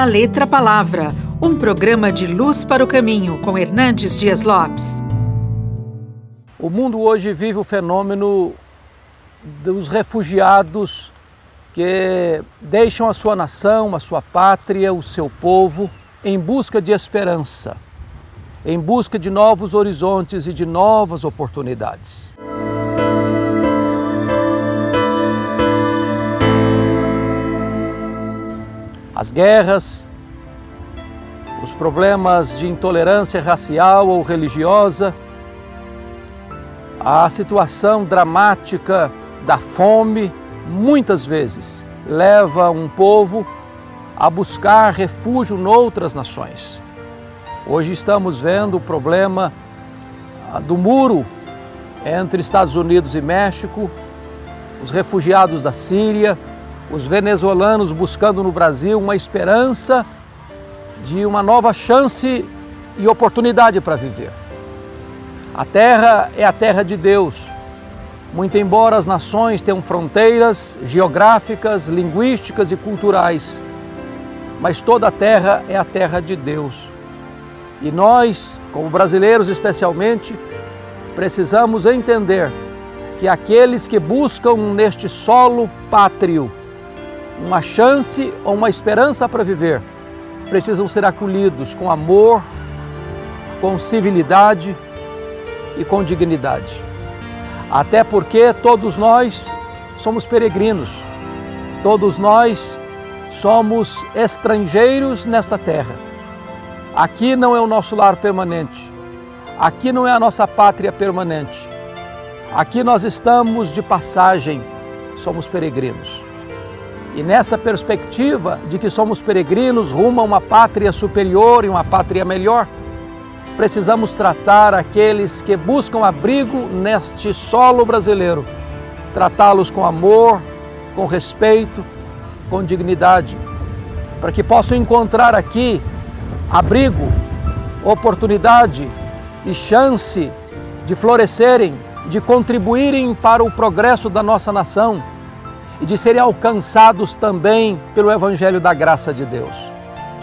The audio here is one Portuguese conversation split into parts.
da Letra Palavra, um programa de luz para o caminho com Hernandes Dias Lopes. O mundo hoje vive o fenômeno dos refugiados que deixam a sua nação, a sua pátria, o seu povo em busca de esperança, em busca de novos horizontes e de novas oportunidades. As guerras, os problemas de intolerância racial ou religiosa, a situação dramática da fome, muitas vezes leva um povo a buscar refúgio noutras nações. Hoje estamos vendo o problema ah, do muro entre Estados Unidos e México, os refugiados da Síria, os venezuelanos buscando no Brasil uma esperança de uma nova chance e oportunidade para viver. A terra é a terra de Deus. Muito embora as nações tenham fronteiras geográficas, linguísticas e culturais, mas toda a terra é a terra de Deus. E nós, como brasileiros especialmente, precisamos entender que aqueles que buscam neste solo pátrio uma chance ou uma esperança para viver, precisam ser acolhidos com amor, com civilidade e com dignidade. Até porque todos nós somos peregrinos, todos nós Somos estrangeiros nesta terra. Aqui não é o nosso lar permanente. Aqui não é a nossa pátria permanente. Aqui nós estamos de passagem, somos peregrinos. E nessa perspectiva de que somos peregrinos rumo a uma pátria superior e uma pátria melhor, precisamos tratar aqueles que buscam abrigo neste solo brasileiro, tratá-los com amor, com respeito, com dignidade, para que possam encontrar aqui abrigo, oportunidade e chance de florescerem, de contribuírem para o progresso da nossa nação e de serem alcançados também pelo Evangelho da graça de Deus.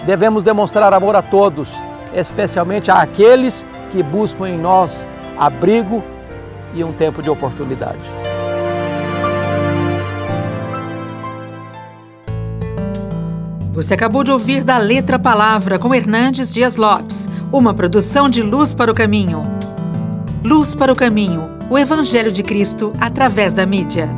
Devemos demonstrar amor a todos, especialmente àqueles que buscam em nós abrigo e um tempo de oportunidade. Você acabou de ouvir da Letra Palavra com Hernandes Dias Lopes, uma produção de Luz para o Caminho. Luz para o Caminho, o Evangelho de Cristo através da mídia.